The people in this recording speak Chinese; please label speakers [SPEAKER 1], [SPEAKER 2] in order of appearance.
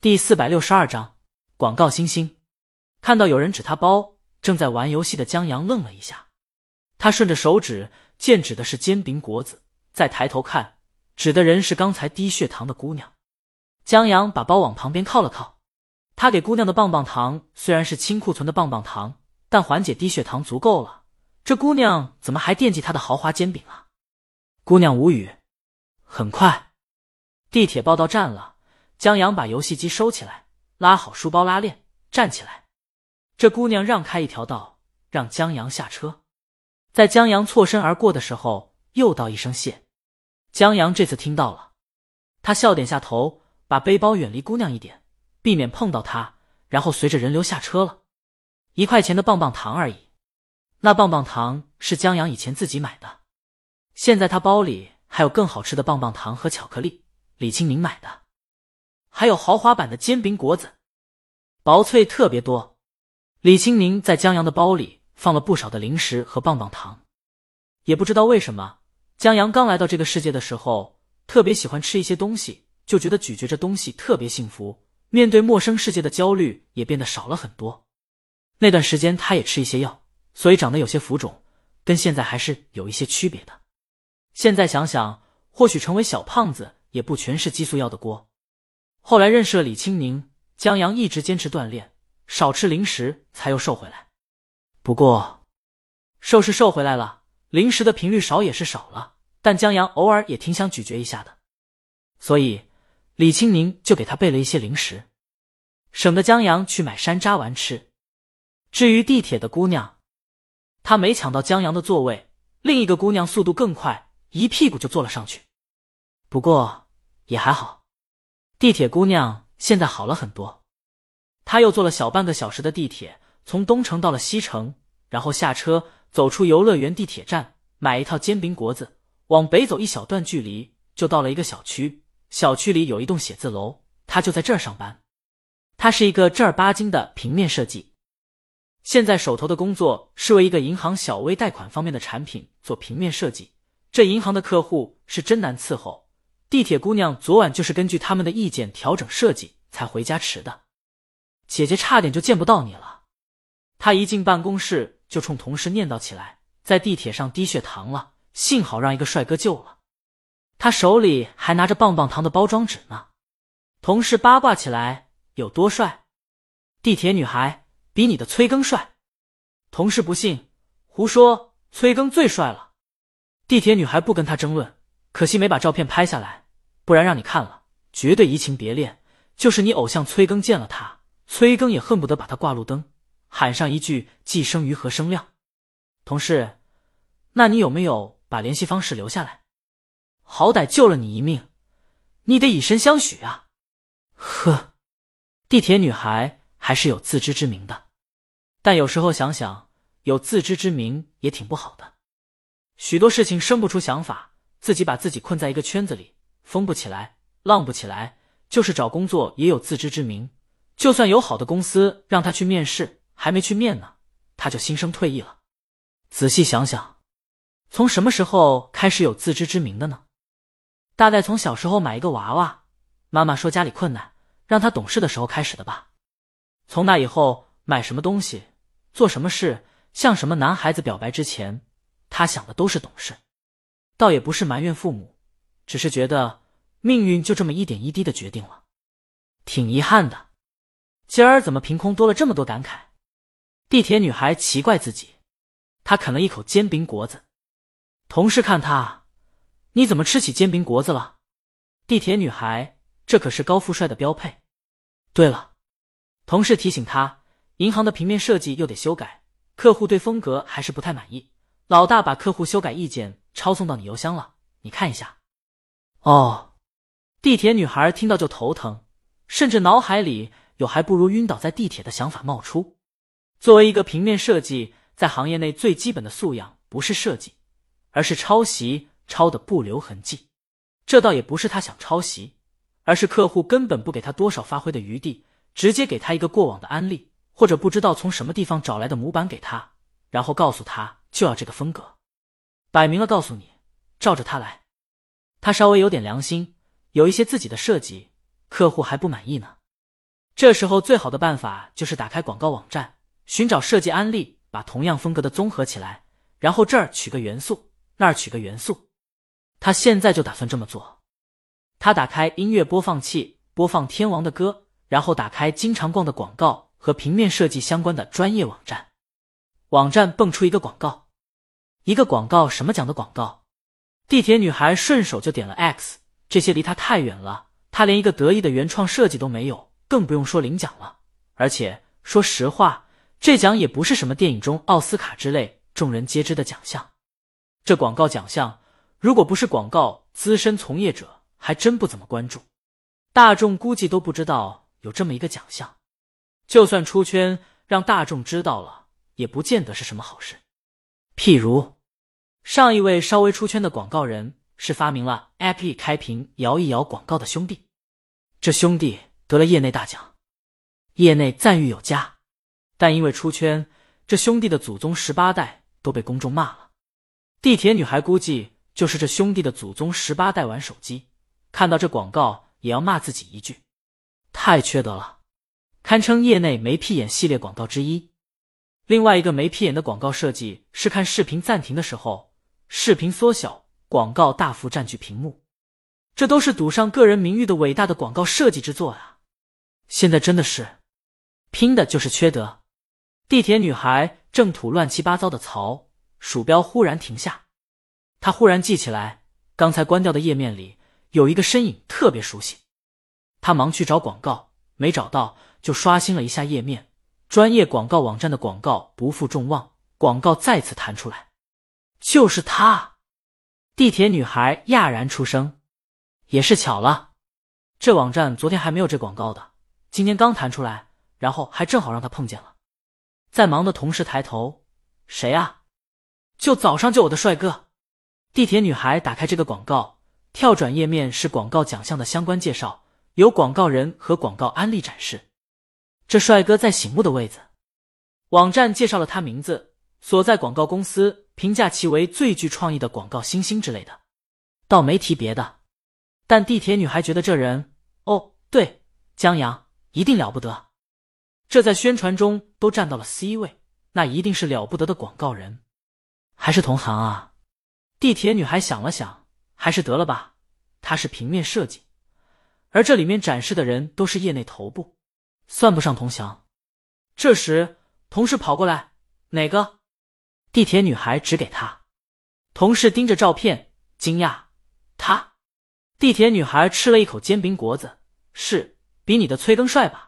[SPEAKER 1] 第四百六十二章广告星星。看到有人指他包，正在玩游戏的江阳愣了一下。他顺着手指见指的是煎饼果子，再抬头看，指的人是刚才低血糖的姑娘。江阳把包往旁边靠了靠。他给姑娘的棒棒糖虽然是清库存的棒棒糖，但缓解低血糖足够了。这姑娘怎么还惦记他的豪华煎饼啊？姑娘无语。很快，地铁报到站了。江阳把游戏机收起来，拉好书包拉链，站起来。这姑娘让开一条道，让江阳下车。在江阳错身而过的时候，又道一声谢。江阳这次听到了，他笑点下头，把背包远离姑娘一点，避免碰到她，然后随着人流下车了。一块钱的棒棒糖而已，那棒棒糖是江阳以前自己买的，现在他包里还有更好吃的棒棒糖和巧克力，李清明买的。还有豪华版的煎饼果子，薄脆特别多。李清明在江阳的包里放了不少的零食和棒棒糖，也不知道为什么，江阳刚来到这个世界的时候，特别喜欢吃一些东西，就觉得咀嚼着东西特别幸福，面对陌生世界的焦虑也变得少了很多。那段时间他也吃一些药，所以长得有些浮肿，跟现在还是有一些区别的。现在想想，或许成为小胖子也不全是激素药的锅。后来认识了李青宁，江阳一直坚持锻炼，少吃零食，才又瘦回来。不过，瘦是瘦回来了，零食的频率少也是少了，但江阳偶尔也挺想咀嚼一下的，所以李青宁就给他备了一些零食，省得江阳去买山楂丸吃。至于地铁的姑娘，她没抢到江阳的座位，另一个姑娘速度更快，一屁股就坐了上去。不过也还好。地铁姑娘现在好了很多，她又坐了小半个小时的地铁，从东城到了西城，然后下车走出游乐园地铁站，买一套煎饼果子，往北走一小段距离就到了一个小区。小区里有一栋写字楼，她就在这儿上班。她是一个正儿八经的平面设计，现在手头的工作是为一个银行小微贷款方面的产品做平面设计。这银行的客户是真难伺候。地铁姑娘昨晚就是根据他们的意见调整设计才回家迟的，姐姐差点就见不到你了。她一进办公室就冲同事念叨起来，在地铁上低血糖了，幸好让一个帅哥救了。她手里还拿着棒棒糖的包装纸呢。同事八卦起来，有多帅？地铁女孩比你的崔更帅。同事不信，胡说，崔更最帅了。地铁女孩不跟他争论。可惜没把照片拍下来，不然让你看了，绝对移情别恋。就是你偶像崔更见了他，崔更也恨不得把他挂路灯，喊上一句“既生瑜，何生亮”。同事，那你有没有把联系方式留下来？好歹救了你一命，你得以身相许啊！呵，地铁女孩还是有自知之明的，但有时候想想，有自知之明也挺不好的。许多事情生不出想法。自己把自己困在一个圈子里，疯不起来，浪不起来。就是找工作也有自知之明，就算有好的公司让他去面试，还没去面呢，他就心生退意了。仔细想想，从什么时候开始有自知之明的呢？大概从小时候买一个娃娃，妈妈说家里困难，让他懂事的时候开始的吧。从那以后，买什么东西，做什么事，向什么男孩子表白之前，他想的都是懂事。倒也不是埋怨父母，只是觉得命运就这么一点一滴的决定了，挺遗憾的。今儿怎么凭空多了这么多感慨？地铁女孩奇怪自己，她啃了一口煎饼果子。同事看她，你怎么吃起煎饼果子了？地铁女孩，这可是高富帅的标配。对了，同事提醒她，银行的平面设计又得修改，客户对风格还是不太满意。老大把客户修改意见。抄送到你邮箱了，你看一下。哦，地铁女孩听到就头疼，甚至脑海里有还不如晕倒在地铁的想法冒出。作为一个平面设计，在行业内最基本的素养不是设计，而是抄袭，抄的不留痕迹。这倒也不是他想抄袭，而是客户根本不给他多少发挥的余地，直接给他一个过往的案例，或者不知道从什么地方找来的模板给他，然后告诉他就要这个风格。摆明了告诉你，照着他来。他稍微有点良心，有一些自己的设计，客户还不满意呢。这时候最好的办法就是打开广告网站，寻找设计案例，把同样风格的综合起来，然后这儿取个元素，那儿取个元素。他现在就打算这么做。他打开音乐播放器，播放天王的歌，然后打开经常逛的广告和平面设计相关的专业网站。网站蹦出一个广告，一个广告什么奖的广告？地铁女孩顺手就点了 X。这些离她太远了，她连一个得意的原创设计都没有，更不用说领奖了。而且说实话，这奖也不是什么电影中奥斯卡之类众人皆知的奖项。这广告奖项，如果不是广告资深从业者，还真不怎么关注。大众估计都不知道有这么一个奖项。就算出圈，让大众知道了，也不见得是什么好事。譬如上一位稍微出圈的广告人。是发明了 App 开屏摇一摇广告的兄弟，这兄弟得了业内大奖，业内赞誉有加。但因为出圈，这兄弟的祖宗十八代都被公众骂了。地铁女孩估计就是这兄弟的祖宗十八代玩手机，看到这广告也要骂自己一句，太缺德了，堪称业内没屁眼系列广告之一。另外一个没屁眼的广告设计是看视频暂停的时候，视频缩小。广告大幅占据屏幕，这都是赌上个人名誉的伟大的广告设计之作啊！现在真的是拼的就是缺德。地铁女孩正吐乱七八糟的槽，鼠标忽然停下，她忽然记起来，刚才关掉的页面里有一个身影特别熟悉。她忙去找广告，没找到，就刷新了一下页面，专业广告网站的广告不负众望，广告再次弹出来，就是他。地铁女孩讶然出声，也是巧了，这网站昨天还没有这广告的，今天刚弹出来，然后还正好让他碰见了。在忙的同时抬头，谁啊？就早上救我的帅哥。地铁女孩打开这个广告，跳转页面是广告奖项的相关介绍，有广告人和广告案例展示。这帅哥在醒目的位子，网站介绍了他名字。所在广告公司评价其为最具创意的广告新星之类的，倒没提别的。但地铁女孩觉得这人，哦，对，江阳一定了不得。这在宣传中都占到了 C 位，那一定是了不得的广告人，还是同行啊？地铁女孩想了想，还是得了吧。他是平面设计，而这里面展示的人都是业内头部，算不上同乡。这时，同事跑过来，哪个？地铁女孩指给他，同事盯着照片，惊讶。他，地铁女孩吃了一口煎饼果子，是比你的崔更帅吧？